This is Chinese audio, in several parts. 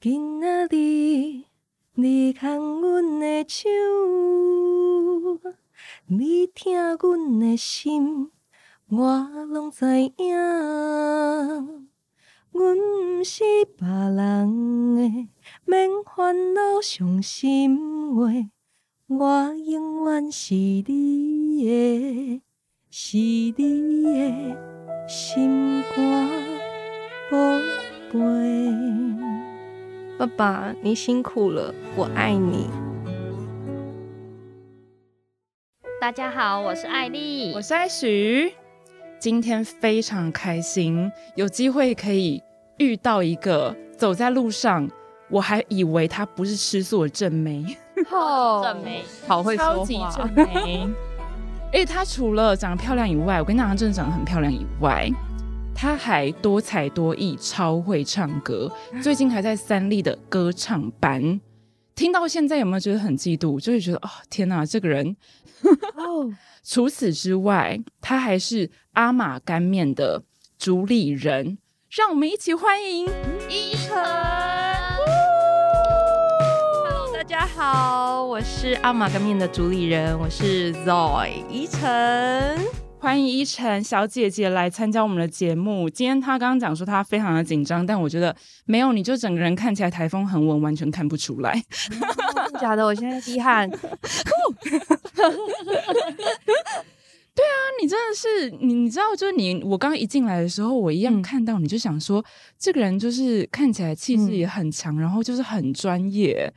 今仔日你牵阮的手，你疼阮的心，我拢知影。阮毋是别人的，免烦恼伤心话。我永远是你的，是你的心肝宝贝。爸爸，你辛苦了，我爱你。大家好，我是艾莉，我是艾许。今天非常开心，有机会可以遇到一个走在路上，我还以为她不是吃素的正妹。哦，正妹，好会说话，超级正 妹。而且她除了长得漂亮以外，我跟你讲，她真的长得很漂亮以外，她还多才多艺，超会唱歌。最近还在三立的歌唱班，听到现在有没有觉得很嫉妒？就是觉得哦，天哪，这个人。哦，除此之外，他还是阿玛干面的主理人。让我们一起欢迎依晨。大家好，我是阿玛干面的主理人，我是 Zoe 依晨，欢迎依晨小姐姐来参加我们的节目。今天她刚刚讲说她非常的紧张，但我觉得没有，你就整个人看起来台风很稳，完全看不出来。真的假的？我现在滴汗。对啊，你真的是你，你知道，就是你，我刚刚一进来的时候，我一样看到你就想说，嗯、这个人就是看起来气质也很强，嗯、然后就是很专业。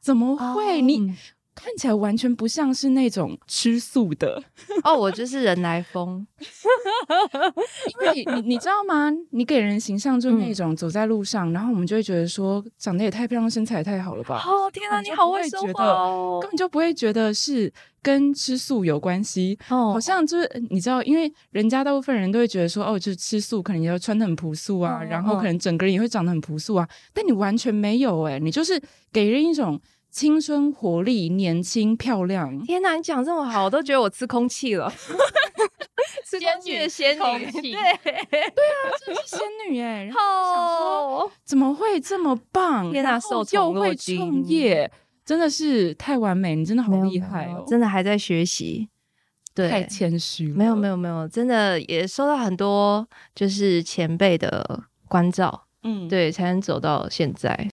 怎么会？哦、你看起来完全不像是那种吃素的哦，我就是人来疯。因为你你知道吗？你给人形象就是那种走在路上，嗯、然后我们就会觉得说长得也太漂亮，身材也太好了吧？哦天啊，你好会说话哦！根本就不会觉得是跟吃素有关系哦，好像就是你知道，因为人家大部分人都会觉得说哦，就是吃素可能也要穿的很朴素啊，哦、然后可能整个人也会长得很朴素啊，哦、但你完全没有哎、欸，你就是给人一种。青春活力、年轻漂亮。天哪，你讲这么好，我都觉得我吃空气了。吃空气的仙女，对对啊，真是仙女哎。然后想说，怎么会这么棒？天哪，受又会创业，真的是太完美，你真的好厉害哦！真的还在学习，对，太谦虚了。没有没有没有，真的也收到很多就是前辈的关照，嗯，对，才能走到现在。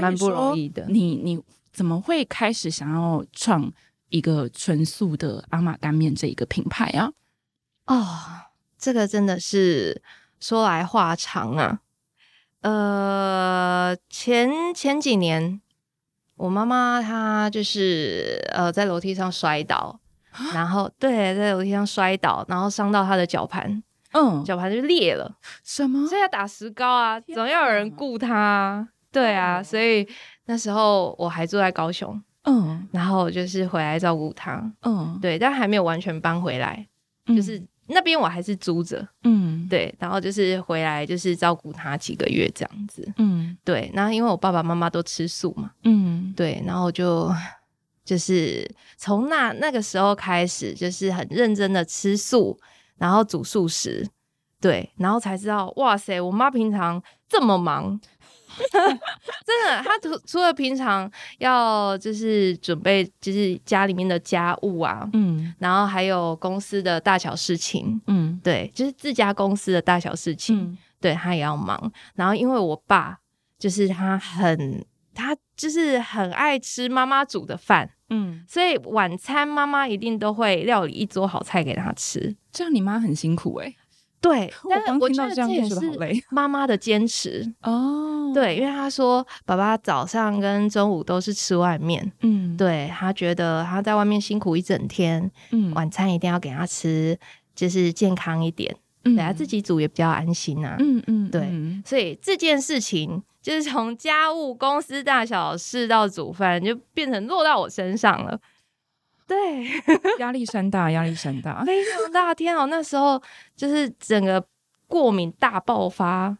蛮不容易的。你你怎么会开始想要创一个纯素的阿玛干面这一个品牌啊？哦，这个真的是说来话长啊。呃，前前几年，我妈妈她就是呃在楼梯上摔倒，然后对，在楼梯上摔倒，然后伤到她的脚盘，嗯，脚盘就裂了。什么？所以要打石膏啊，总要有人顾她。对啊，所以那时候我还住在高雄，嗯，然后就是回来照顾他，嗯，对，但还没有完全搬回来，嗯、就是那边我还是租着，嗯，对，然后就是回来就是照顾他几个月这样子，嗯，对，然后因为我爸爸妈妈都吃素嘛，嗯，对，然后就就是从那那个时候开始，就是很认真的吃素，然后煮素食，对，然后才知道，哇塞，我妈平常这么忙。真的，他除除了平常要就是准备就是家里面的家务啊，嗯，然后还有公司的大小事情，嗯，对，就是自家公司的大小事情，嗯、对他也要忙。然后因为我爸就是他很他就是很爱吃妈妈煮的饭，嗯，所以晚餐妈妈一定都会料理一桌好菜给他吃。这样你妈很辛苦哎、欸。对，但是我觉得这也是 妈妈的坚持哦。对，因为她说爸爸早上跟中午都是吃外面，嗯，对，他觉得他在外面辛苦一整天，嗯，晚餐一定要给他吃，就是健康一点，嗯，给他自己煮也比较安心啊，嗯嗯，对，所以这件事情就是从家务、公司大小事到煮饭，就变成落到我身上了。对，压力山大，压力山大，非常大。天哦，那时候就是整个过敏大爆发，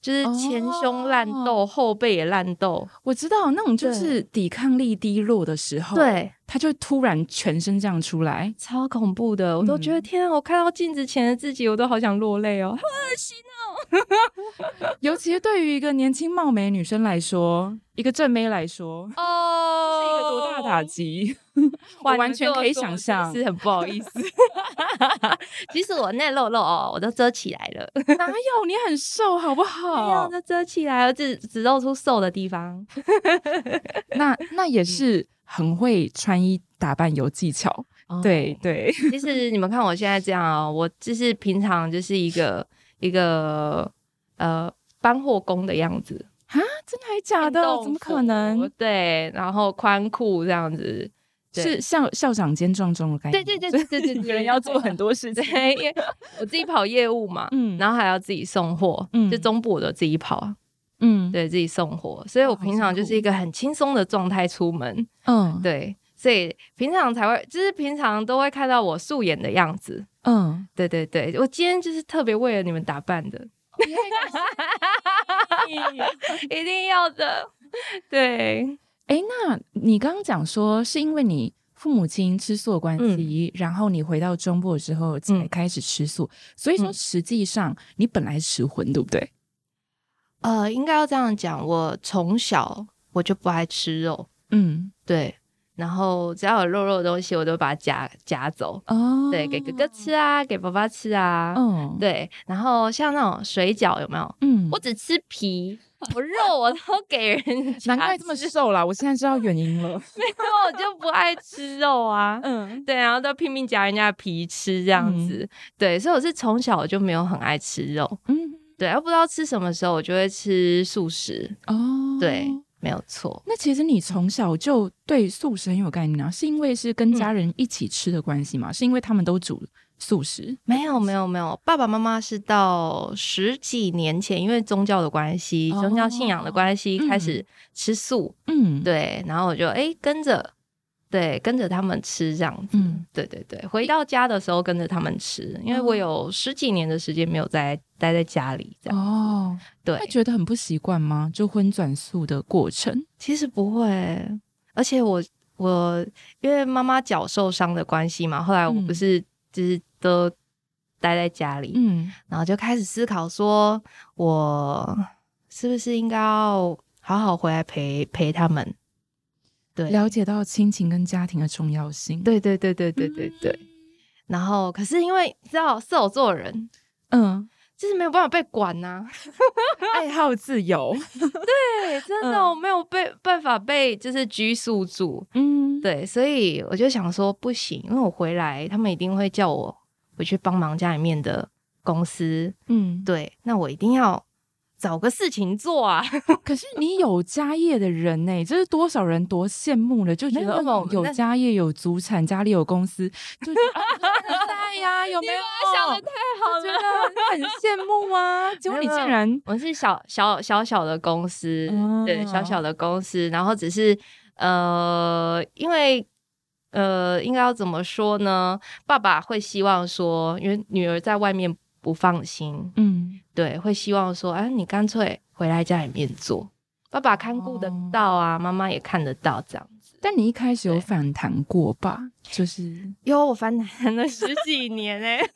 就是前胸烂痘，哦、后背也烂痘。我知道那种就是抵抗力低落的时候，对，他就突然全身这样出来，超恐怖的。我都觉得、嗯、天啊，我看到镜子前的自己，我都好想落泪哦，好恶心哦。尤其是对于一个年轻貌美女生来说，一个正妹来说，哦，这是一个多大打击？我完全可以想象，是很不好意思。其实我那肉肉哦，我都遮起来了。哪有？你很瘦，好不好？没有，都遮起来了，只只露出瘦的地方。那那也是很会穿衣打扮，有技巧。嗯、对对。其实你们看我现在这样哦，我就是平常就是一个一个呃搬货工的样子啊？真的还假的？怎么可能？对，然后宽裤这样子。是校校长兼撞钟的感觉。对对对对对对，人要做很多事情，因为我自己跑业务嘛，嗯，然后还要自己送货，嗯，就中部我都自己跑，嗯，对自己送货，所以我平常就是一个很轻松的状态出门，嗯，对，所以平常才会，就是平常都会看到我素颜的样子，嗯，对对对，我今天就是特别为了你们打扮的，一定要的，对。哎，那你刚刚讲说是因为你父母亲吃素的关系，嗯、然后你回到中部的时候才开始吃素，嗯、所以说实际上你本来是吃荤，对不对？呃，应该要这样讲，我从小我就不爱吃肉，嗯，对。然后只要有肉肉的东西，我都把它夹夹走。哦，对，给哥哥吃啊，给爸爸吃啊。嗯，对。然后像那种水饺有没有？嗯，我只吃皮，我肉我都给人。难怪这么瘦啦，我现在知道原因了。没有，我就不爱吃肉啊。嗯，对，然后都拼命夹人家的皮吃这样子。对，所以我是从小我就没有很爱吃肉。嗯，对，要不知道吃什么时候，我就会吃素食。哦，对。没有错，那其实你从小就对素食很有概念啊，是因为是跟家人一起吃的关系吗？嗯、是因为他们都煮素食？没有，没有，没有，爸爸妈妈是到十几年前，因为宗教的关系，哦、宗教信仰的关系，开始吃素。嗯，对，然后我就哎跟着。对，跟着他们吃这样子。嗯，对对对，回到家的时候跟着他们吃，因为我有十几年的时间没有在待在家里这样。哦，对，会觉得很不习惯吗？就荤转素的过程？其实不会，而且我我因为妈妈脚受伤的关系嘛，后来我不是就是都待在家里，嗯，然后就开始思考说，我是不是应该要好好回来陪陪他们。对，了解到亲情跟家庭的重要性。对对对对对对对。嗯、然后，可是因为知道射手座的人，嗯，就是没有办法被管呐、啊，爱好自由。对，真的、嗯、我没有被办法被就是拘束住。嗯，对，所以我就想说不行，因为我回来，他们一定会叫我回去帮忙家里面的公司。嗯，对，那我一定要。找个事情做啊！可是你有家业的人呢、欸，这是多少人多羡慕了，就觉得有家业、有祖产、家里有公司，就觉得在呀，有没有？想的太好了，觉得很羡慕啊！结果你竟然，我是小小小小的公司，嗯、对，小小的公司，然后只是呃，因为呃，应该要怎么说呢？爸爸会希望说，因为女儿在外面。不放心，嗯，对，会希望说，哎，你干脆回来家里面做，爸爸看顾得到啊，妈妈也看得到这样子。但你一开始有反弹过吧？就是有，我反弹了十几年哎、欸，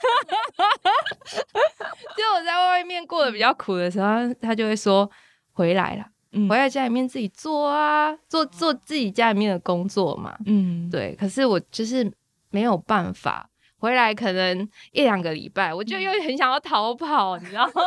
就我在外面过得比较苦的时候，他就会说回来了，嗯、回来家里面自己做啊，做做自己家里面的工作嘛，嗯，对。可是我就是没有办法。回来可能一两个礼拜，我就又很想要逃跑，你知道 吗？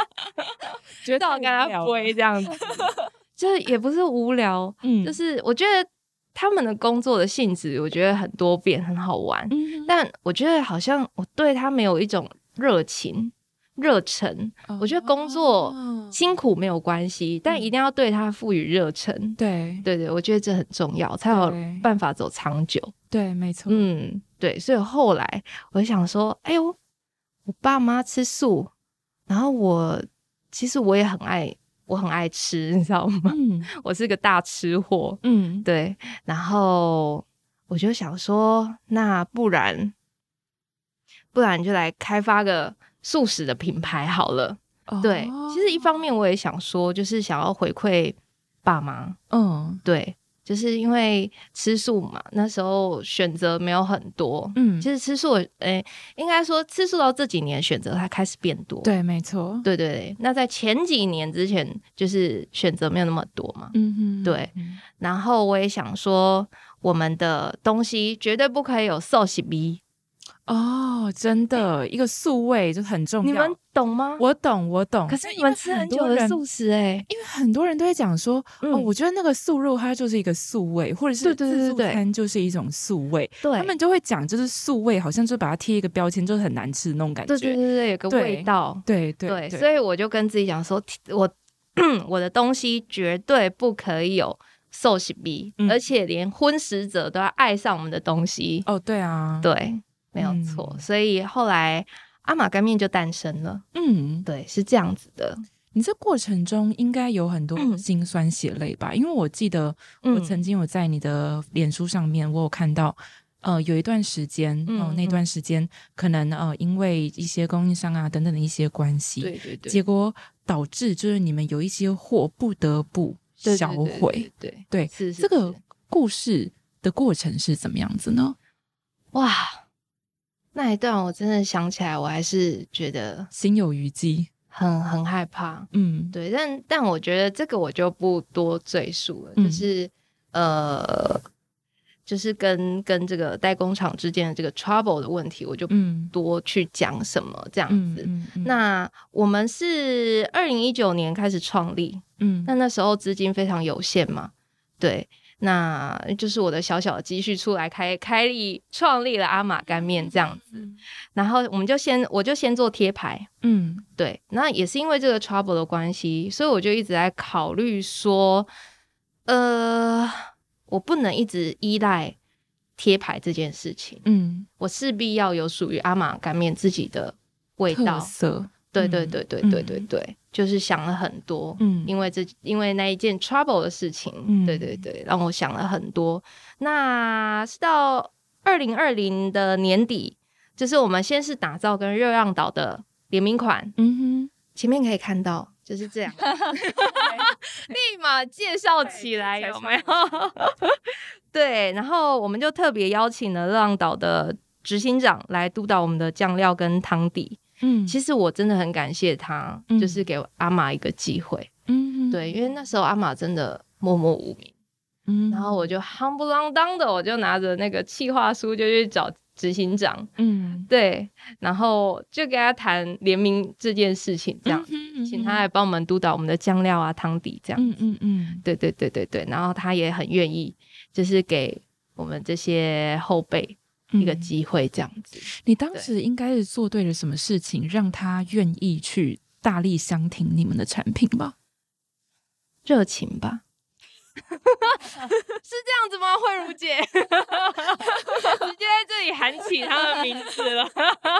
觉得我跟他飞这样子，就是也不是无聊，嗯，就是我觉得他们的工作的性质，我觉得很多变，很好玩，嗯、但我觉得好像我对他没有一种热情。热忱，我觉得工作辛苦没有关系，但一定要对他赋予热忱。对，对对，我觉得这很重要，才有办法走长久。对，没错。嗯，对，所以后来我就想说，哎呦，我爸妈吃素，然后我其实我也很爱，我很爱吃，你知道吗？嗯，我是个大吃货。嗯，对，然后我就想说，那不然，不然就来开发个。素食的品牌好了，哦、对，其实一方面我也想说，就是想要回馈爸妈。嗯，对。就是因为吃素嘛，那时候选择没有很多。嗯，其实吃素，诶、欸，应该说吃素到这几年选择它开始变多。对，没错。对对对，那在前几年之前，就是选择没有那么多嘛。嗯哼，对。然后我也想说，我们的东西绝对不可以有素食味。哦，真的，一个素味就很重要。你们懂吗？我懂，我懂。可是你们吃很久的素食哎、欸，因为很多人都会讲说，嗯、哦，我觉得那个素肉它就是一个素味，或者是自助餐就是一种素味。对，他们就会讲，就是素味，好像就把它贴一个标签，就是很难吃的那种感觉。对对对对，有个味道。对对对，对，所以我就跟自己讲说，我 我的东西绝对不可以有素食味，嗯、而且连荤食者都要爱上我们的东西。哦，对啊，对。没有错，嗯、所以后来阿玛干面就诞生了。嗯，对，是这样子的。你这过程中应该有很多辛酸血泪吧？嗯、因为我记得我曾经有在你的脸书上面，我有看到，呃，有一段时间，哦、嗯呃，那段时间可能呃，因为一些供应商啊等等的一些关系，对对对，结果导致就是你们有一些货不得不销毁。对对，这个故事的过程是怎么样子呢？哇！那一段我真的想起来，我还是觉得心有余悸，很很害怕。嗯，对，但但我觉得这个我就不多赘述了，嗯、就是呃，就是跟跟这个代工厂之间的这个 trouble 的问题，我就不多去讲什么这样子。嗯嗯嗯、那我们是二零一九年开始创立，嗯，那那时候资金非常有限嘛，对。那就是我的小小的积蓄出来开开立创立了阿玛干面这样子，嗯、然后我们就先我就先做贴牌，嗯，对，那也是因为这个 trouble 的关系，所以我就一直在考虑说，呃，我不能一直依赖贴牌这件事情，嗯，我势必要有属于阿玛干面自己的味道色。对对对对对对对，嗯、就是想了很多，嗯，因为这因为那一件 trouble 的事情，嗯，对对对，让我想了很多。那是到二零二零的年底，就是我们先是打造跟热浪岛的联名款，嗯哼，前面可以看到就是这样，立马介绍起来有没有？对，然后我们就特别邀请了热浪岛的执行长来督导我们的酱料跟汤底。嗯，其实我真的很感谢他，嗯、就是给阿玛一个机会。嗯，对，因为那时候阿玛真的默默无名。嗯，然后我就夯不啷当的，我就拿着那个企划书就去找执行长。嗯，对，然后就跟他谈联名这件事情，这样，嗯嗯嗯、请他来帮我们督导我们的酱料啊、汤底这样。嗯嗯嗯，对对对对对，然后他也很愿意，就是给我们这些后辈。一个机会这样子，嗯，你当时应该是做对了什么事情，让他愿意去大力相挺你们的产品吧？热情吧，是这样子吗？慧茹姐，直接在这里喊起他的名字了。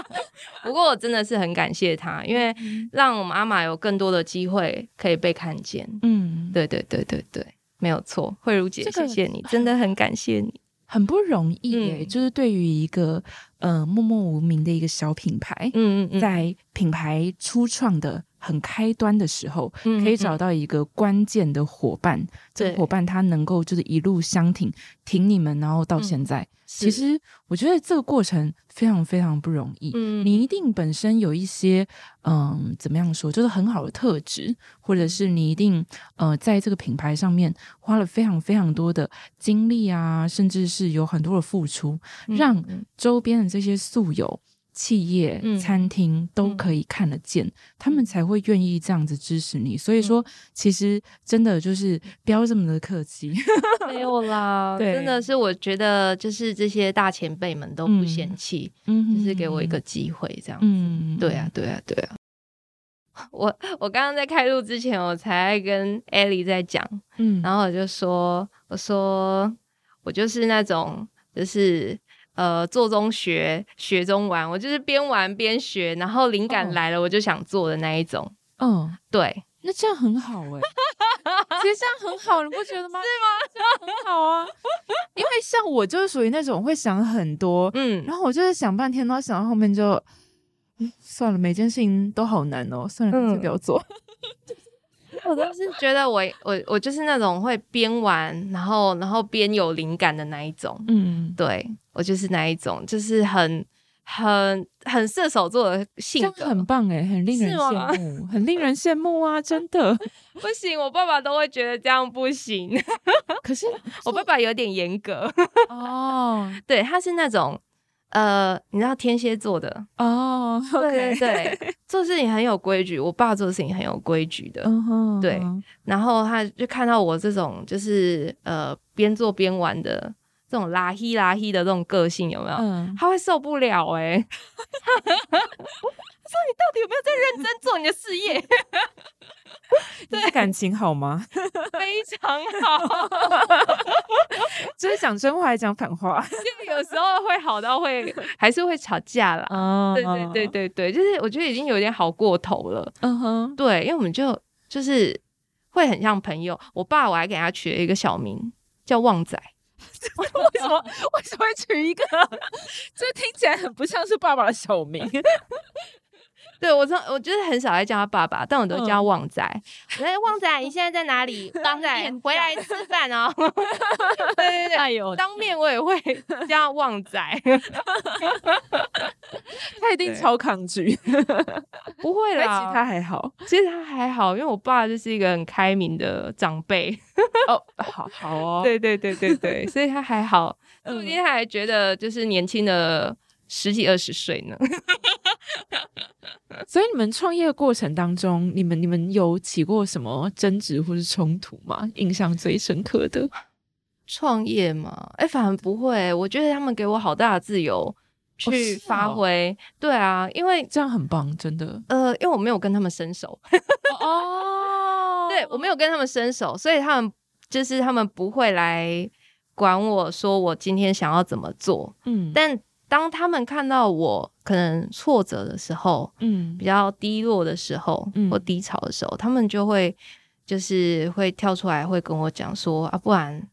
不过我真的是很感谢他，因为让我们阿玛有更多的机会可以被看见。嗯，对对对对对，没有错。慧茹姐，这个、谢谢你，真的很感谢你。很不容易耶，嗯、就是对于一个呃默默无名的一个小品牌，嗯嗯嗯，在品牌初创的很开端的时候，可以找到一个关键的伙伴，这个伙伴他能够就是一路相挺，挺你们，然后到现在。嗯其实我觉得这个过程非常非常不容易。嗯，你一定本身有一些嗯，怎么样说，就是很好的特质，或者是你一定呃，在这个品牌上面花了非常非常多的精力啊，甚至是有很多的付出，让周边的这些素友。企业、嗯、餐厅都可以看得见，嗯、他们才会愿意这样子支持你。所以说，其实真的就是不要这么的客气。没有啦，对真的是我觉得就是这些大前辈们都不嫌弃，嗯，就是给我一个机会这样子。嗯，对啊，对啊，对啊。我我刚刚在开录之前，我才跟艾莉在讲，嗯，然后我就说，我说我就是那种就是。呃，做中学，学中玩，我就是边玩边学，然后灵感来了，我就想做的那一种。嗯、哦，对，那这样很好哎、欸，其实这样很好，你不觉得吗？是吗？这样很好啊，因为像我就是属于那种会想很多，嗯，然后我就是想半天，然后想到后面就算了，每件事情都好难哦，算了，就不要做。我都是觉得我我我就是那种会边玩，然后然后边有灵感的那一种。嗯，对，我就是那一种，就是很很很射手座的性格，很棒哎，很令人羡慕，很令人羡慕啊！真的 不行，我爸爸都会觉得这样不行。可是我爸爸有点严格哦，对，他是那种。呃，你知道天蝎座的哦，oh. 对对对，做事情很有规矩。我爸做事情很有规矩的，uh huh. 对。然后他就看到我这种就是呃边做边玩的这种拉稀拉稀的这种个性，有没有？嗯，他会受不了哎、欸。说你到底有没有在认真做你的事业？对，感情好吗？非常好，就是讲真话还是讲反话？就有时候会好到会还是会吵架啦。哦，对对对对对，就是我觉得已经有点好过头了。嗯哼，对，因为我们就就是会很像朋友。我爸我还给他取了一个小名叫旺仔。为什么为什么会取一个？这听起来很不像是爸爸的小名。对，我从我就是很少在叫他爸爸，但我都叫旺仔。哎、嗯，旺仔，你现在在哪里？旺仔，回来吃饭哦。对 对对，哎呦，当面我也会叫旺仔。他一定超抗拒。不会啦，其实他还好，其实他还好，因为我爸就是一个很开明的长辈。哦，好好哦。对对对对对，所以他还好，说不定他还觉得就是年轻的十几二十岁呢。所以你们创业过程当中，你们你们有起过什么争执或是冲突吗？印象最深刻的创业嘛？哎、欸，反而不会。我觉得他们给我好大的自由去发挥。哦哦、对啊，因为这样很棒，真的。呃，因为我没有跟他们伸手。哦，对，我没有跟他们伸手，所以他们就是他们不会来管我说我今天想要怎么做。嗯，但。当他们看到我可能挫折的时候，嗯，比较低落的时候，嗯，或低潮的时候，他们就会就是会跳出来，会跟我讲说啊，不然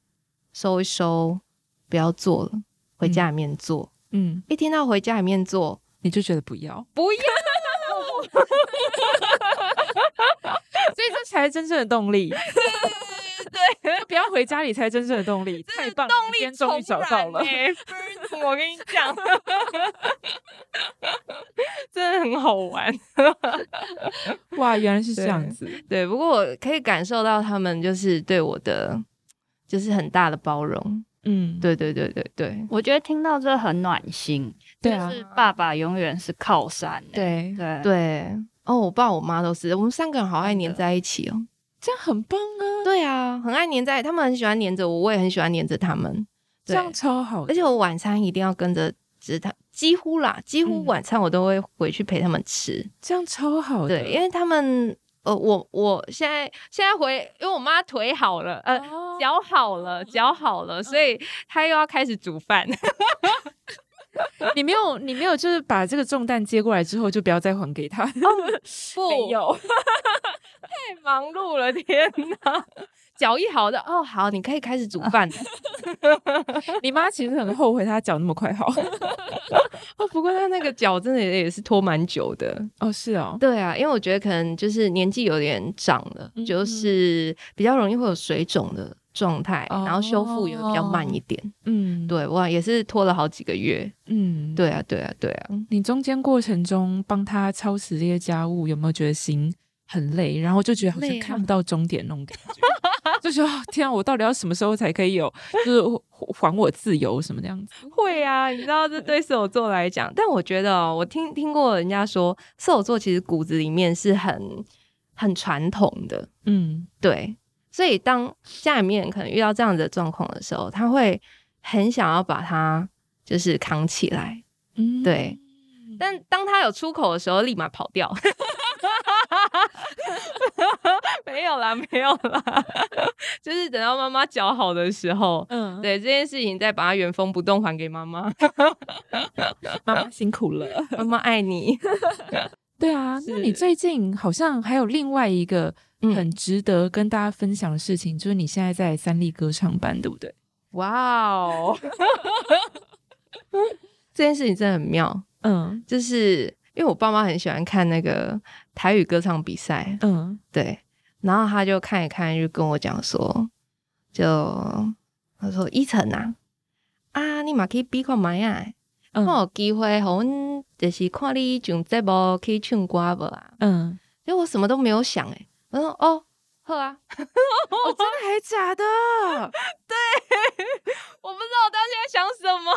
收一收，不要做了，回家里面做。嗯，一听到回家里面做，你就觉得不要，不要，所以这才是真正的动力。对，不要回家里才真正的动力，太棒了！动力终于找到了。我跟你讲，真的很好玩。哇，原来是这样子。对，对，不过我可以感受到他们就是对我的就是很大的包容。嗯，对对对对对，我觉得听到这很暖心。对啊，就是爸爸永远是靠山。对对对。哦，我爸我妈都是，我们三个人好爱黏在一起哦。这样很棒啊！对啊，很爱黏在，他们很喜欢黏着我，我也很喜欢黏着他们，这样超好。而且我晚餐一定要跟着，就是他几乎啦，几乎晚餐我都会回去陪他们吃，嗯、这样超好。对，因为他们呃，我我现在现在回，因为我妈腿好了，呃，脚好了，脚好了，所以她又要开始煮饭。你没有，你没有，就是把这个重担接过来之后，就不要再还给他。哦、不，没有，太忙碌了，天哪！脚一好的哦，好，你可以开始煮饭。你妈其实很后悔，她脚那么快好。哦，不过她那个脚真的也是拖蛮久的。哦，是哦，对啊，因为我觉得可能就是年纪有点长了，嗯、就是比较容易会有水肿的。状态，然后修复也会比较慢一点。嗯，对，哇，也是拖了好几个月。嗯，对啊，对啊，对啊。你中间过程中帮她操持这些家务，有没有觉得心很累？然后就觉得好像看不到终点那种感觉，啊、就觉得天啊，我到底要什么时候才可以有，就是 还我自由什么这样子？会啊，你知道这对射手座来讲，但我觉得哦，我听听过人家说，射手座其实骨子里面是很很传统的。嗯，对。所以，当家里面可能遇到这样子的状况的时候，他会很想要把它就是扛起来，嗯，对。但当他有出口的时候，立马跑掉。没有啦，没有啦，就是等到妈妈脚好的时候，嗯，对这件事情再把它原封不动还给妈妈。妈妈辛苦了，妈妈爱你。对啊，那你最近好像还有另外一个。很值得跟大家分享的事情，就是你现在在三立歌唱班，对不对？哇哦，这件事情真的很妙。嗯，就是因为我爸妈很喜欢看那个台语歌唱比赛，嗯，对，然后他就看一看，就跟我讲说，就他说依晨呐，啊，你嘛可以比看麦啊，看，有机会，好，就是看你上节目可以唱歌不啊？嗯，因为我什么都没有想，诶，我说哦。好啊！哦，真的还假的？对，我不知道我当时在想什么。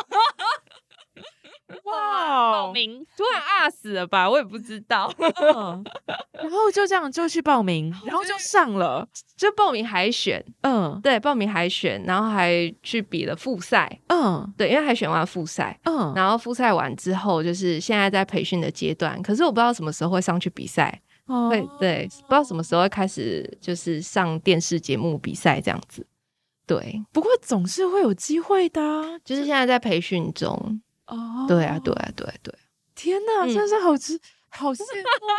哇！报名突然啊死了吧？我也不知道。嗯、然后就这样就去报名，然后就上了，就报名海选。嗯，对，报名海选，然后还去比了复赛。嗯，对，因为海选完复赛。嗯，然后复赛完之后，就是现在在培训的阶段。可是我不知道什么时候会上去比赛。会对，对，不知道什么时候会开始，就是上电视节目比赛这样子。对，不过总是会有机会的，就是现在在培训中。哦，对啊，对啊，对啊对。天哪，真的是好吃，好羡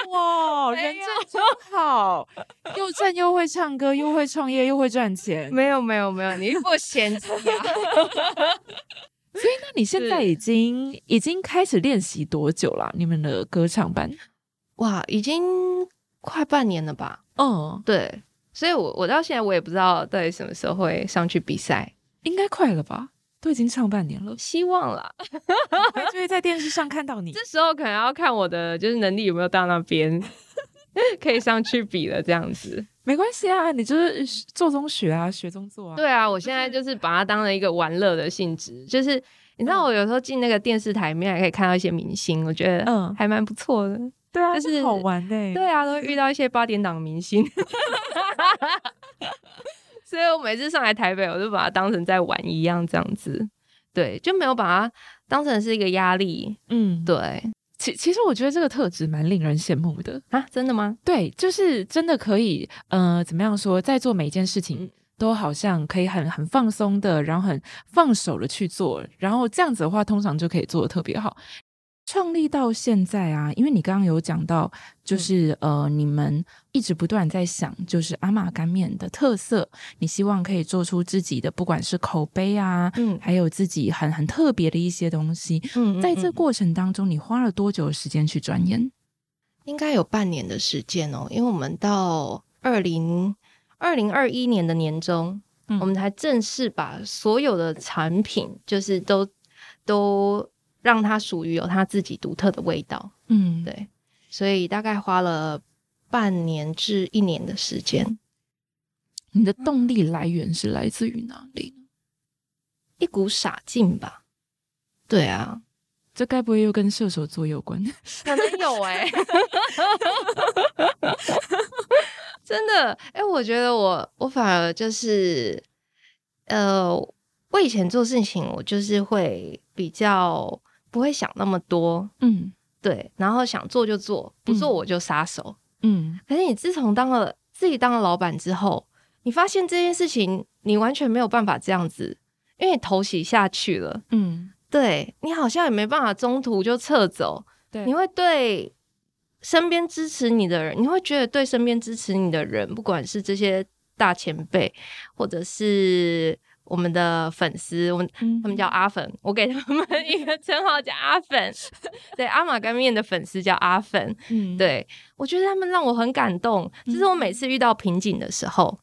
慕哦！人真真好，又正又会唱歌，又会创业，又会赚钱。没有，没有，没有，你不嫌弃啊？所以，那你现在已经已经开始练习多久了？你们的歌唱班？哇，已经快半年了吧？嗯，对，所以我我到现在我也不知道到底什么时候会上去比赛，应该快了吧？都已经唱半年了，希望啦，就会在电视上看到你。这时候可能要看我的就是能力有没有到那边，可以上去比了这样子。没关系啊，你就是做中学啊，学中做啊。对啊，我现在就是把它当了一个玩乐的性质，就是你知道我有时候进那个电视台里面还可以看到一些明星，我觉得嗯还蛮不错的。对啊，就是好玩的、欸。对啊，都会遇到一些八点档明星 所以我每次上来台北，我就把它当成在玩一样，这样子。对，就没有把它当成是一个压力。嗯，对。其其实我觉得这个特质蛮令人羡慕的啊！真的吗？对，就是真的可以。呃，怎么样说，在做每一件事情都好像可以很很放松的，然后很放手的去做，然后这样子的话，通常就可以做的特别好。创立到现在啊，因为你刚刚有讲到，就是、嗯、呃，你们一直不断在想，就是阿玛干面的特色，你希望可以做出自己的，不管是口碑啊，嗯，还有自己很很特别的一些东西。嗯，在这过程当中，你花了多久的时间去钻研？应该有半年的时间哦，因为我们到二零二零二一年的年中，嗯、我们才正式把所有的产品，就是都都。让它属于有它自己独特的味道，嗯，对，所以大概花了半年至一年的时间。你的动力来源是来自于哪里？一股傻劲吧。对啊，这该不会又跟射手座有关？可能有哎、欸，真的哎、欸，我觉得我我反而就是，呃，我以前做事情我就是会比较。不会想那么多，嗯，对，然后想做就做，不做我就撒手，嗯。可是你自从当了自己当了老板之后，你发现这件事情你完全没有办法这样子，因为你投洗下去了，嗯，对，你好像也没办法中途就撤走，对，你会对身边支持你的人，你会觉得对身边支持你的人，不管是这些大前辈，或者是。我们的粉丝，我们他们叫阿粉，我给他们一个称号叫阿粉。对，阿玛干面的粉丝叫阿粉。嗯，对，我觉得他们让我很感动。就是我每次遇到瓶颈的时候，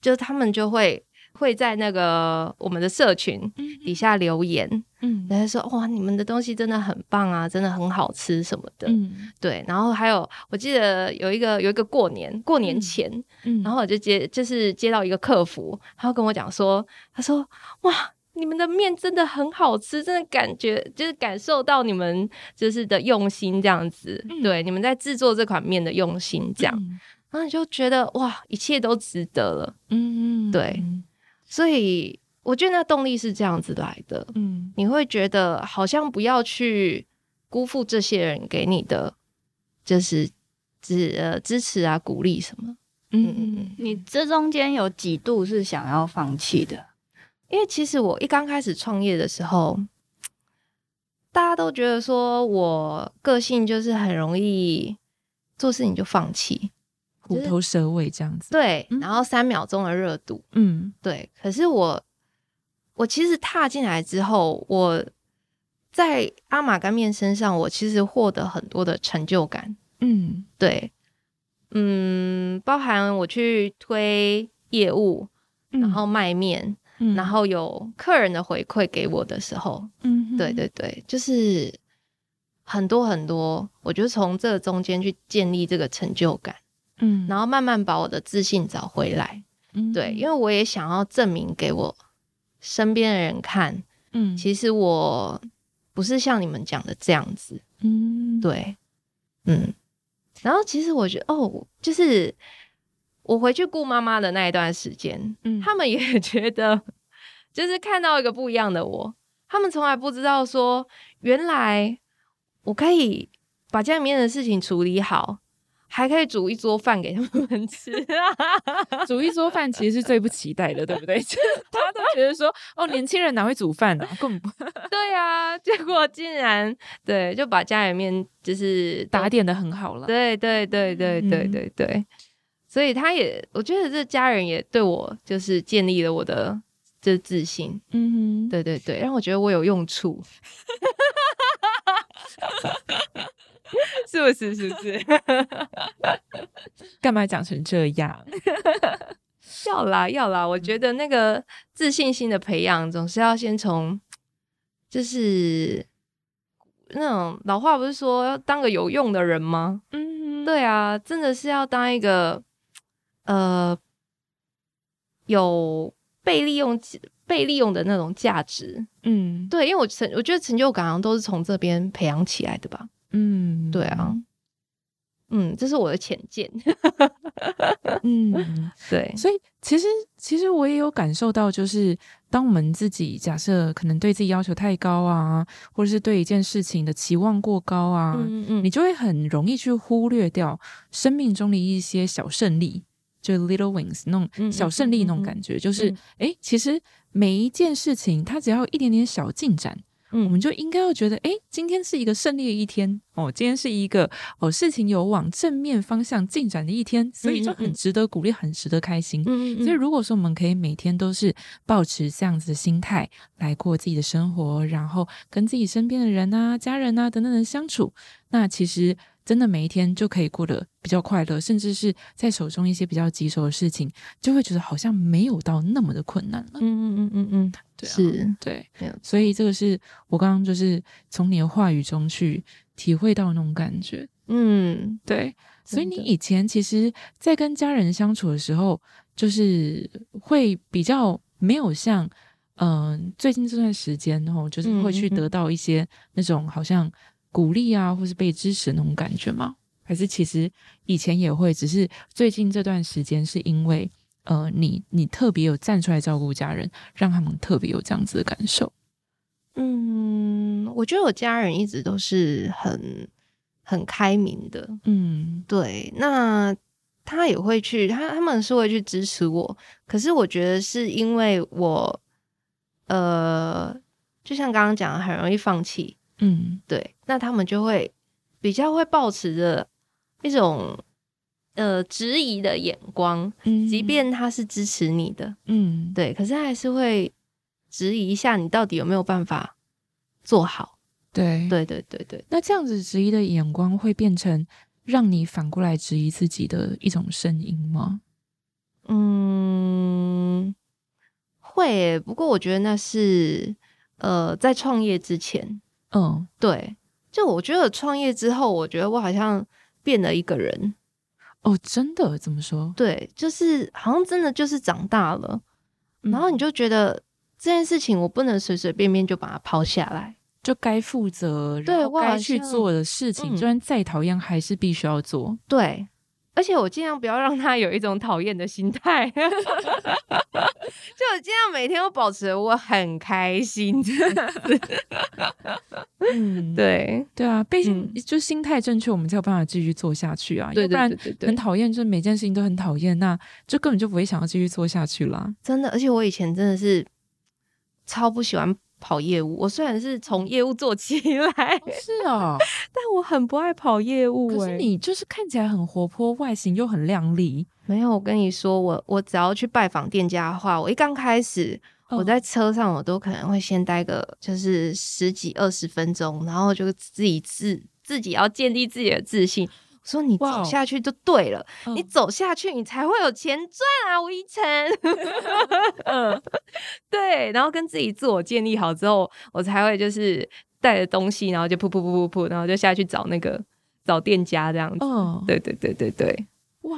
就是他们就会。会在那个我们的社群底下留言，嗯，然后说哇，你们的东西真的很棒啊，真的很好吃什么的，嗯，对。然后还有，我记得有一个有一个过年过年前，嗯，然后我就接就是接到一个客服，他跟我讲说，他说哇，你们的面真的很好吃，真的感觉就是感受到你们就是的用心这样子，嗯，对，你们在制作这款面的用心这样，嗯，然后你就觉得哇，一切都值得了，嗯嗯，对。所以我觉得那动力是这样子来的，嗯，你会觉得好像不要去辜负这些人给你的，就是支呃支持啊、鼓励什么，嗯嗯，你这中间有几度是想要放弃的？因为其实我一刚开始创业的时候，大家都觉得说我个性就是很容易做事情就放弃。虎头蛇尾这样子，对，然后三秒钟的热度，嗯，对。可是我，我其实踏进来之后，我在阿玛干面身上，我其实获得很多的成就感。嗯，对，嗯，包含我去推业务，嗯、然后卖面，嗯、然后有客人的回馈给我的时候，嗯，对对对，就是很多很多，我就从这中间去建立这个成就感，嗯，然后慢慢把我的自信找回来。嗯，对，因为我也想要证明给我身边的人看，嗯，其实我不是像你们讲的这样子，嗯，对，嗯，然后其实我觉得，哦，就是我回去顾妈妈的那一段时间，嗯，他们也觉得，就是看到一个不一样的我，他们从来不知道说，原来我可以把家里面的事情处理好。还可以煮一桌饭给他们吃，煮一桌饭其实是最不期待的，对不对？大家都觉得说，哦，年轻人哪会煮饭啊？根本不对啊，结果竟然对，就把家里面就是打点的很好了。对对对对对对对，嗯、所以他也，我觉得这家人也对我就是建立了我的这自信。嗯哼，对对对，让我觉得我有用处。是不是？是不是？干嘛讲成这样？要啦，要啦！我觉得那个自信心的培养，总是要先从，就是那种老话不是说要当个有用的人吗？嗯，对啊，真的是要当一个呃有被利用、被利用的那种价值。嗯，对，因为我成，我觉得成就感好像都是从这边培养起来的吧。嗯，对啊，嗯，这是我的浅见。嗯，对，所以其实其实我也有感受到，就是当我们自己假设可能对自己要求太高啊，或者是对一件事情的期望过高啊，嗯嗯，你就会很容易去忽略掉生命中的一些小胜利，就 little wins 那种小胜利那种感觉，嗯嗯嗯。嗯、就是哎，其实每一件事情它只要有一点点小进展。嗯，我们就应该要觉得，哎，今天是一个胜利的一天哦，今天是一个哦事情有往正面方向进展的一天，所以就很值得鼓励，很值得开心。嗯嗯。所以如果说我们可以每天都是保持这样子的心态来过自己的生活，然后跟自己身边的人啊、家人啊等等的相处，那其实。真的每一天就可以过得比较快乐，甚至是在手中一些比较棘手的事情，就会觉得好像没有到那么的困难了。嗯嗯嗯嗯嗯，对啊，是，对，没有。所以这个是我刚刚就是从你的话语中去体会到那种感觉。嗯，对。所以你以前其实，在跟家人相处的时候，就是会比较没有像，嗯、呃，最近这段时间，然后就是会去得到一些那种好像。鼓励啊，或是被支持的那种感觉吗？还是其实以前也会，只是最近这段时间是因为呃，你你特别有站出来照顾家人，让他们特别有这样子的感受。嗯，我觉得我家人一直都是很很开明的。嗯，对。那他也会去，他他们是会去支持我。可是我觉得是因为我呃，就像刚刚讲的，很容易放弃。嗯，对，那他们就会比较会保持着一种呃质疑的眼光，嗯，即便他是支持你的，嗯，对，可是还是会质疑一下你到底有没有办法做好，对，对，对，对，对。那这样子质疑的眼光会变成让你反过来质疑自己的一种声音吗？嗯，会，不过我觉得那是呃在创业之前。嗯，对，就我觉得创业之后，我觉得我好像变了一个人。哦，真的？怎么说？对，就是好像真的就是长大了，嗯、然后你就觉得这件事情我不能随随便便就把它抛下来，就该负责，对，该去做的事情，就算再讨厌，还是必须要做。对。而且我尽量不要让他有一种讨厌的心态，就我尽量每天都保持我很开心。嗯，对对啊，毕竟就心态正确，我们才有办法继续做下去啊。对，不然很讨厌，就是每件事情都很讨厌，那就根本就不会想要继续做下去啦。真的，而且我以前真的是超不喜欢跑业务。我虽然是从业务做起来，是啊，但我很不爱跑业务。可是你就是看起来很活泼，外形又很靓丽。没有，我跟你说，我我只要去拜访店家的话，我一刚开始，我在车上我都可能会先待个就是十几二十分钟，然后就自己自自己要建立自己的自信。说你走下去就对了你走下去你才会有钱赚啊，吴依晨。嗯，对，然后跟自己自我建立好之后，我才会就是带着东西，然后就噗噗噗噗噗，然后就下去找那个找店家这样子。哦，对对对对对。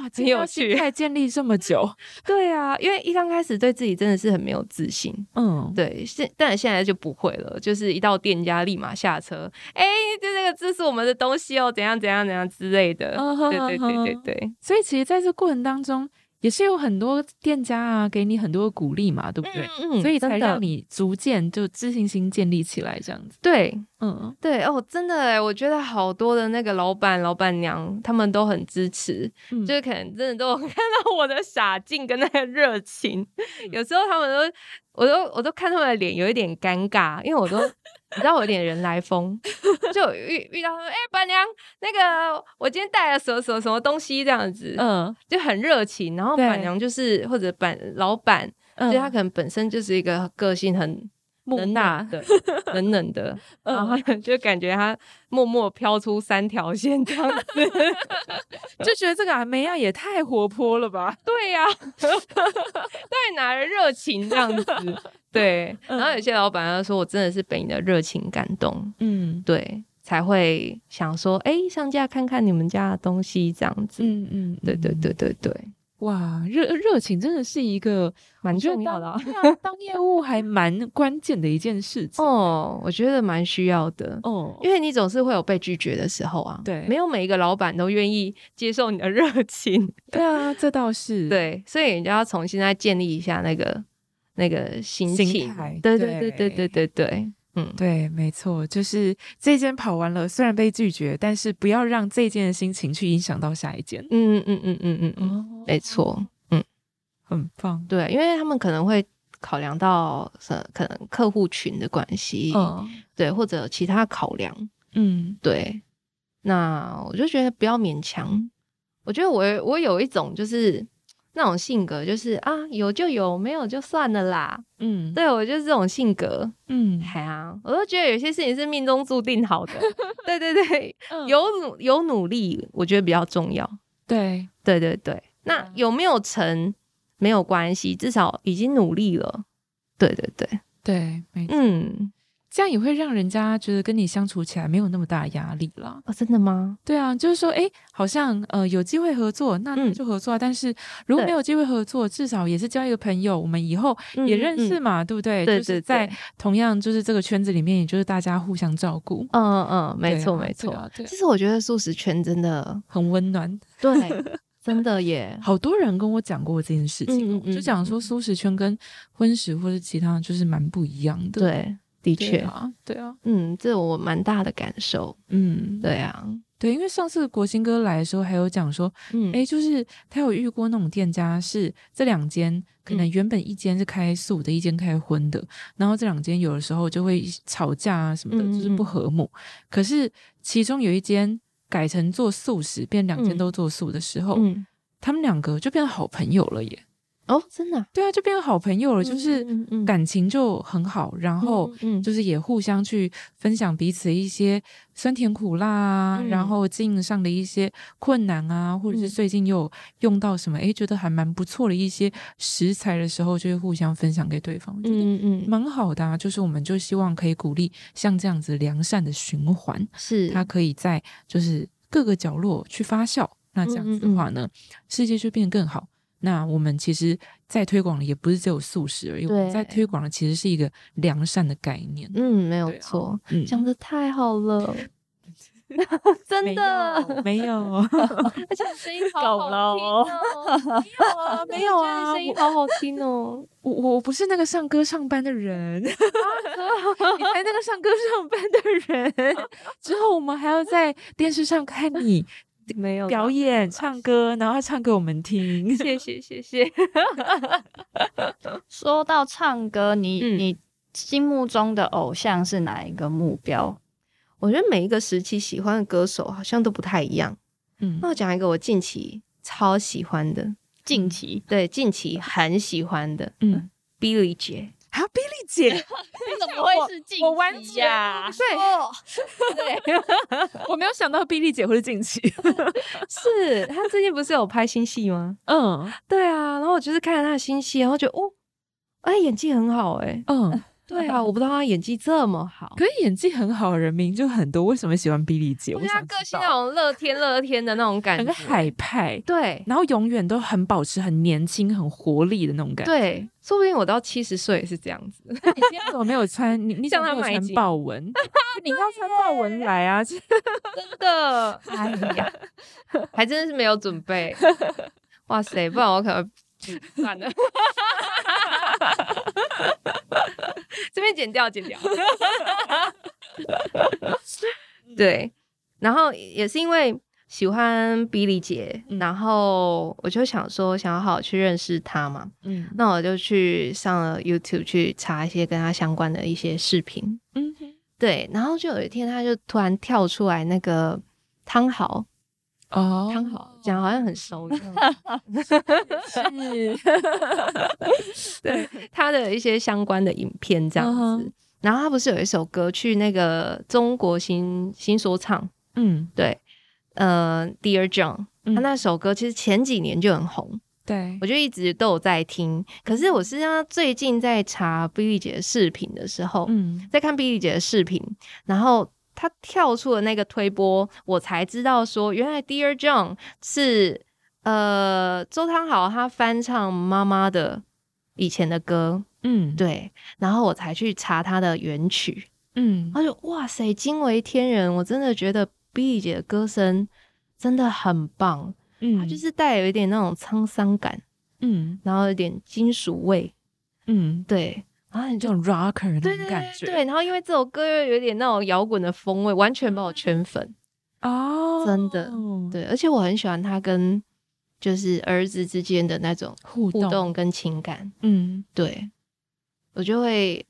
哇，很有趣！才建立这么久，对啊，因为一刚开始对自己真的是很没有自信，嗯，对，现但现在就不会了，就是一到店家立马下车，哎、欸，这这个这是我们的东西哦，怎样怎样怎样之类的，嗯、对对对对对，所以其实在这过程当中。也是有很多店家啊，给你很多鼓励嘛，对不对？嗯嗯，所以才让你逐渐就自信心建立起来，这样子。对，嗯，对哦，真的哎，我觉得好多的那个老板、老板娘，他们都很支持，嗯、就是可能真的都有看到我的傻劲跟那个热情，嗯、有时候他们都，我都，我都看他们的脸有一点尴尬，因为我都。你知道我有点人来疯，就遇遇到说，哎、欸，板娘，那个我今天带了什么什么什么东西这样子，嗯，就很热情。然后板娘就是或者板老板，嗯、就他可能本身就是一个个性很木讷的、冷冷的，嗯、然后 就感觉他默默飘出三条线这样子，就觉得这个阿梅亚也太活泼了吧？对呀、啊，对，拿着热情这样子。对，然后有些老板他说：“我真的是被你的热情感动，嗯，对，才会想说，哎，上架看看你们家的东西这样子，嗯嗯，对对对对对，哇，热热情真的是一个蛮重要的，啊 当业务还蛮关键的一件事情。哦，我觉得蛮需要的哦，因为你总是会有被拒绝的时候啊，对，没有每一个老板都愿意接受你的 热情，对啊，这倒是对，所以你就要重新再建立一下那个。”那个心情，心态，对对对对对对对，嗯，对，没错，就是这件跑完了，虽然被拒绝，但是不要让这件的心情去影响到下一件。嗯嗯嗯嗯嗯嗯，哦、没错，嗯，很棒。对，因为他们可能会考量到可能客户群的关系，嗯，对，或者其他考量，嗯，对。那我就觉得不要勉强。我觉得我我有一种就是。那种性格就是啊，有就有，没有就算了啦。嗯，对，我就是这种性格。嗯，哎呀，我都觉得有些事情是命中注定好的。对 对对，嗯、有努有努力，我觉得比较重要。对对对对，那有没有成没有关系，至少已经努力了。对对对对，没错。嗯。这样也会让人家觉得跟你相处起来没有那么大压力啦。哦，真的吗？对啊，就是说，哎，好像呃有机会合作，那就合作啊。嗯、但是如果没有机会合作，至少也是交一个朋友，我们以后也认识嘛，嗯嗯、对不对？对，就是在同样就是这个圈子里面，也就是大家互相照顾。嗯嗯嗯，没错、啊、没错。啊、其实我觉得素食圈真的很温暖。对，真的耶，好多人跟我讲过这件事情，嗯嗯、就讲说素食圈跟荤食或者其他就是蛮不一样的。对。的确。啊，对啊，嗯，这我蛮大的感受，嗯，对啊，对，因为上次国兴哥来的时候，还有讲说，嗯，哎，就是他有遇过那种店家，是这两间可能原本一间是开素的，一间开荤的，然后这两间有的时候就会吵架啊什么的，就是不和睦。可是其中有一间改成做素食，变两间都做素的时候，他们两个就变成好朋友了耶。哦，真的、啊，对啊，就变成好朋友了，就是感情就很好，嗯、然后就是也互相去分享彼此一些酸甜苦辣啊，嗯、然后经营上的一些困难啊，或者是最近又用到什么，哎，觉得还蛮不错的一些食材的时候，就会互相分享给对方，嗯嗯，蛮好的啊。就是我们就希望可以鼓励像这样子良善的循环，是。它可以在就是各个角落去发酵，那这样子的话呢，世界就变得更好。那我们其实，在推广的也不是只有素食而已，我们在推广的其实是一个良善的概念。嗯，没有错，讲得、嗯、太好了，真的 没有，而且声音 好好听哦，没有啊，没有啊声音好好听哦。我我不是那个上歌上班的人，你才那个上歌上班的人。之后我们还要在电视上看你。没有表演唱歌，然后唱给我们听。谢谢谢谢。说到唱歌，你、嗯、你心目中的偶像是哪一个目标？我觉得每一个时期喜欢的歌手好像都不太一样。嗯，那我讲一个我近期超喜欢的，近期对近期很喜欢的，嗯，Billie 姐。啊，Billie 姐，怎么会是近期呀？我完全对，对，我没有想到 Billie 姐会是近期。是她最近不是有拍新戏吗？嗯，对啊。然后我就是看了她的新戏，然后觉得哦，哎，演技很好，哎，嗯。对啊，我不知道他演技这么好，可是演技很好的人名就很多，为什么喜欢 Billie 姐？我觉得他个性那种乐天乐天的那种感觉，很海派。对，然后永远都很保持很年轻、很活力的那种感觉。对，说不定我到七十岁也是这样子。你今天怎么没有穿？你 你想他穿豹纹？你要穿豹纹来啊！真的，哎呀，还真的是没有准备。哇塞，不然我可能算了。这边剪掉，剪掉。对，然后也是因为喜欢 Billie 姐，嗯、然后我就想说，想要好好去认识她嘛。嗯，那我就去上了 YouTube 去查一些跟她相关的一些视频。嗯哼，对，然后就有一天，她就突然跳出来那个汤豪。哦，刚好讲好像很熟一样，是，对他的一些相关的影片这样子。Uh huh. 然后他不是有一首歌去那个中国新新说唱，嗯，对，呃，Dear John，他那首歌其实前几年就很红，对，我就一直都有在听。可是我是他最近在查 Billie 姐的视频的时候，嗯，在看 Billie 姐的视频，然后。他跳出了那个推波，我才知道说，原来 Dear John 是呃周汤豪他翻唱妈妈的以前的歌，嗯，对，然后我才去查他的原曲，嗯，他就哇塞，惊为天人，我真的觉得 Billie 姐的歌声真的很棒，嗯，他就是带有一点那种沧桑感，嗯，然后有点金属味，嗯，对。啊，你这种 rocker 的感觉，对，然后因为这首歌又有点那种摇滚的风味，完全把我圈粉。哦，真的，对，而且我很喜欢他跟就是儿子之间的那种互动跟情感，嗯，对，我就会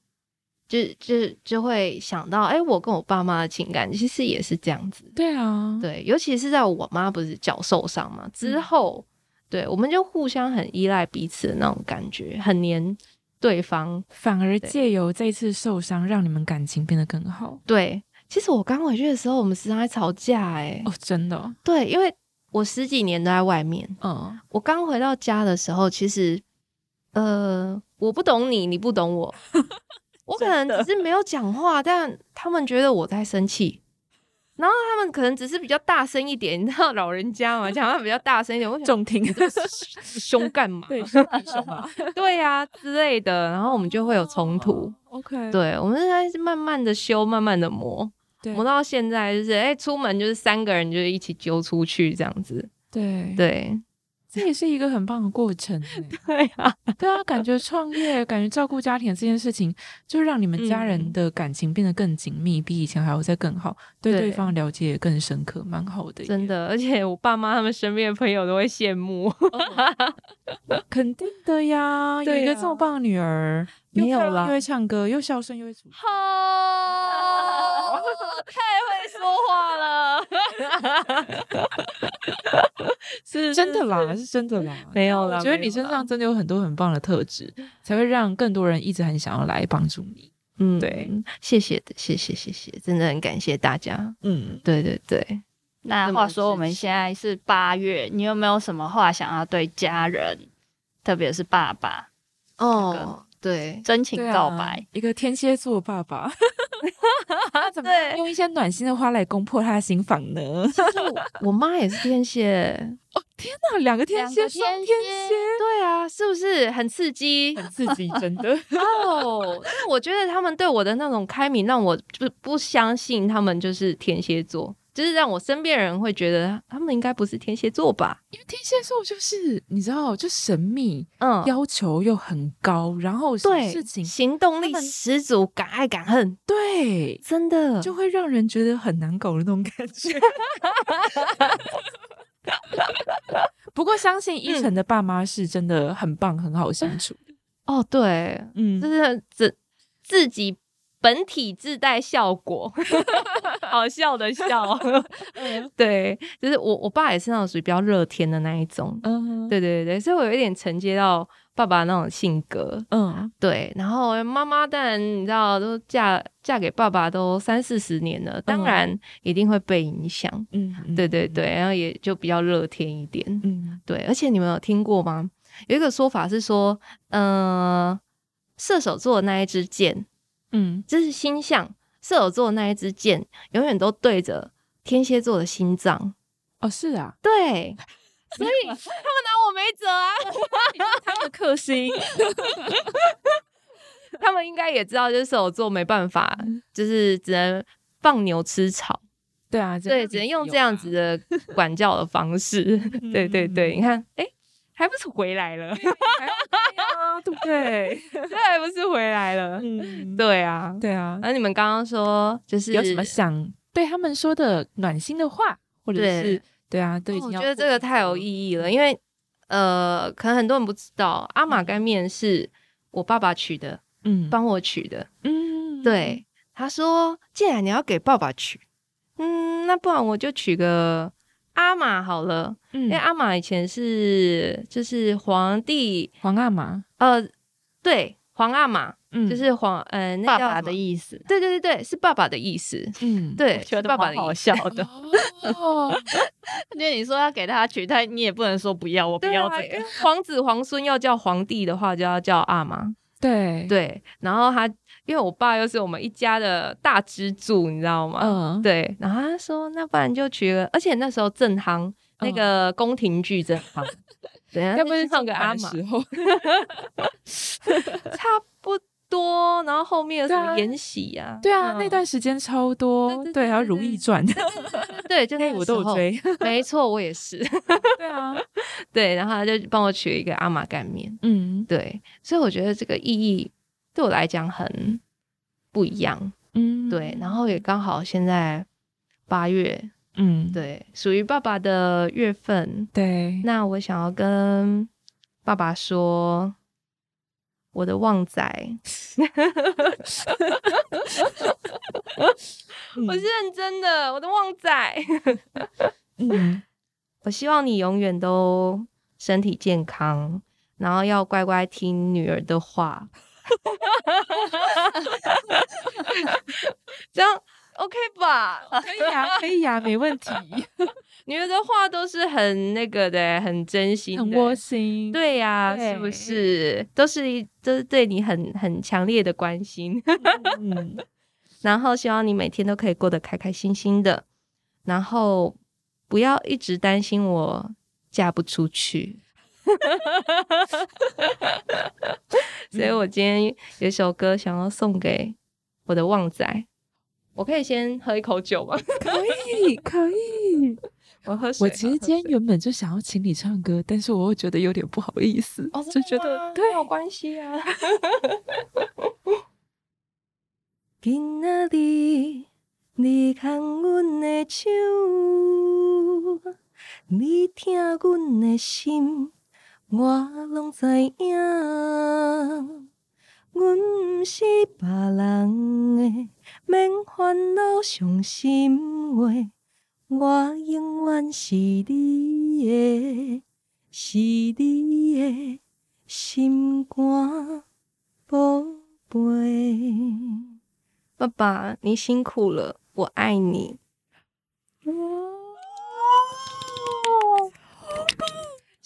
就就就会想到，哎，我跟我爸妈的情感其实也是这样子，对啊，对，尤其是在我妈不是脚受伤嘛之后，对，我们就互相很依赖彼此的那种感觉，很黏。对方反而借由这次受伤，让你们感情变得更好。对，其实我刚回去的时候，我们时常在吵架，哎，哦，真的。对，因为我十几年都在外面，嗯，我刚回到家的时候，其实，呃，我不懂你，你不懂我，我可能只是没有讲话，但他们觉得我在生气。然后他们可能只是比较大声一点，你知道老人家嘛，讲话比较大声一点，我重听，凶干嘛？对，凶 啊，对呀之类的。然后我们就会有冲突。OK，对，我们现在是慢慢的修，慢慢的磨，磨到现在就是，哎，出门就是三个人就是一起揪出去这样子。对对。这也是一个很棒的过程，对啊，对啊，感觉创业、感觉照顾家庭这件事情，就让你们家人的感情变得更紧密，比以前还要再更好，对对方了解也更深刻，蛮好的。真的，而且我爸妈他们身边的朋友都会羡慕，肯定的呀，有一个这么棒的女儿，没有啦，又会唱歌，又孝顺，又会煮菜，太会说话了。是真的啦，是真的啦，没有啦。我觉得你身上真的有很多很棒的特质，才会让更多人一直很想要来帮助你。嗯，对，谢谢的，谢谢，谢谢，真的很感谢大家。嗯，对对对。那话说，我们现在是八月，你有没有什么话想要对家人，特别是爸爸？哦。对，真情告白，啊、一个天蝎座爸爸，他 怎么用一些暖心的话来攻破他的心房呢？我妈也是天蝎，哦天哪，两个天蝎，双天蝎，对啊，是不是很刺激？很刺激，真的 哦。但我觉得他们对我的那种开明，让我不不相信他们就是天蝎座。就是让我身边人会觉得他们应该不是天蝎座吧？因为天蝎座就是你知道，就神秘，嗯，要求又很高，然后对事情行动力十足，敢爱敢恨，对，真的就会让人觉得很难搞的那种感觉。不过相信依晨的爸妈是真的很棒，很好相处。哦，对，嗯，就是自。自己本体自带效果，好笑的笑。对，就是我我爸也是那种属于比较热天的那一种。嗯，对对对，所以我有一点承接到爸爸那种性格。嗯，对。然后妈妈当然你知道，都嫁嫁给爸爸都三四十年了，当然一定会被影响。嗯，对对对，然后也就比较热天一点。嗯，对。而且你们有听过吗？有一个说法是说，嗯、呃，射手座的那一支箭。嗯，这是星象，射手座那一支箭永远都对着天蝎座的心脏。哦，是啊，对，所以 他们拿我没辙啊，他们的克星，他们应该也知道，就是射手座没办法，就是只能放牛吃草。对啊，对，只能用这样子的管教的方式。对对对，你看，哎。还不是回来了，对啊，对不对？这 还不是回来了？嗯，对啊，对啊。那你们刚刚说，就是有什么想对他们说的暖心的话，或者是对，对啊，对，我觉得这个太有意义了，因为呃，可能很多人不知道，阿玛干面是我爸爸取的，嗯，帮我取的，嗯，对。他说，既然你要给爸爸取，嗯，那不然我就取个。阿玛好了，嗯，因为阿玛以前是就是皇帝皇阿玛，呃，对，皇阿玛，嗯，就是皇，呃，那爸爸的意思，对对对对，是爸爸的意思，嗯，对，觉得爸爸的好笑的，哦，因为你说要给他取，代你也不能说不要，我不要这个，皇子皇孙要叫皇帝的话，就要叫阿玛，对。对，然后他。因为我爸又是我们一家的大支柱，你知道吗？嗯，对。然后他说：“那不然就娶了，而且那时候正夯那个宫廷剧正夯，等下要不要唱个阿玛？差不多。然后后面有什么延禧呀？对啊，那段时间超多。对，还有《如懿传》。对，就那个我都有追。没错，我也是。对啊，对。然后他就帮我取了一个阿玛干面。嗯，对。所以我觉得这个意义。对我来讲很不一样，嗯，对，然后也刚好现在八月，嗯，对，属于爸爸的月份，对，那我想要跟爸爸说，我的旺仔，我是认真的，我的旺仔，嗯，我希望你永远都身体健康，然后要乖乖听女儿的话。这样 OK 吧？可以呀，可以呀，没问题。女儿的话都是很那个的，很真心的，很窝心。对呀，对是不是？都是都是对你很很强烈的关心。嗯，然后希望你每天都可以过得开开心心的，然后不要一直担心我嫁不出去。所以我今天有一首歌想要送给我的旺仔，我可以先喝一口酒吗？可以，可以。我喝水。我其实今天原本就想要请你唱歌，但是我又觉得有点不好意思，哦、就觉得对，没有关系啊。今仔日你牵阮的手，你听阮的心。我拢知影，阮毋是别人的，免烦恼伤心话。我永远是你的，是你的心肝宝贝。爸爸，你辛苦了，我爱你。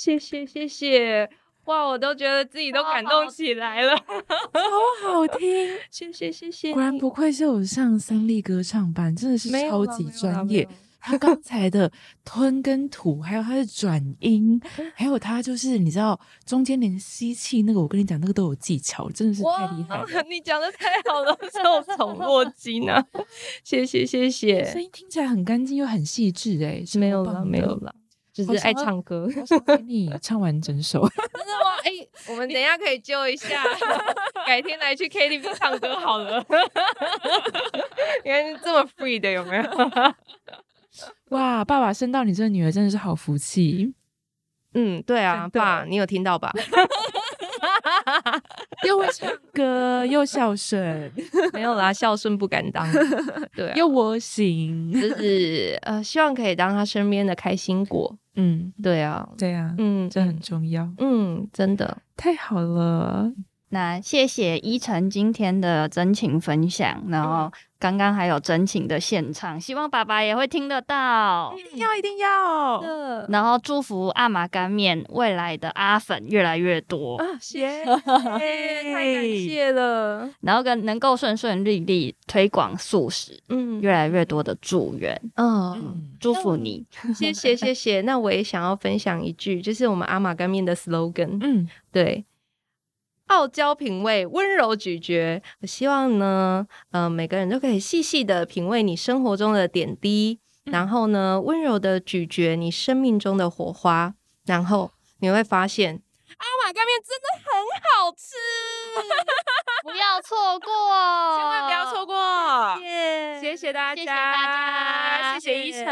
谢谢谢谢，哇！我都觉得自己都感动起来了，好好听。谢谢谢谢，果然不愧是有上三立歌唱班，真的是超级专业。他刚才的吞跟吐，还有他的转音，还有他就是你知道中间连吸气那个，我跟你讲那个都有技巧，真的是太厉害了。你讲的太好了，受宠若惊啊！谢谢谢谢，声音听起来很干净又很细致，诶，没有了没有了。只是爱唱歌，给你唱完整首。真的吗？哎、欸，我们等一下可以揪一下，改天来去 KTV 唱歌好了。原来是这么 free 的，有没有？哇，爸爸生到你这个女儿真的是好福气。嗯，对啊，爸，你有听到吧？又会唱歌，又孝顺，没有啦，孝顺不敢当。对、啊，又窝心，就是呃，希望可以当他身边的开心果。嗯，对啊，对啊，嗯，这很重要。嗯，真的太好了。那谢谢依晨今天的真情分享，然后刚刚还有真情的献唱，希望爸爸也会听得到，一定要一定要。然后祝福阿玛干面未来的阿粉越来越多啊！谢谢，太感谢了。然后跟能够顺顺利利推广素食，嗯，越来越多的祝愿，嗯，祝福你，谢谢谢谢。那我也想要分享一句，就是我们阿玛干面的 slogan，嗯，对。傲娇品味，温柔咀嚼。我希望呢，呃，每个人都可以细细的品味你生活中的点滴，嗯、然后呢，温柔的咀嚼你生命中的火花，然后你会发现，阿玛干面真的很好吃，不要错过，千万不要错过。谢谢，谢谢大家，谢谢大家，谢谢依晨。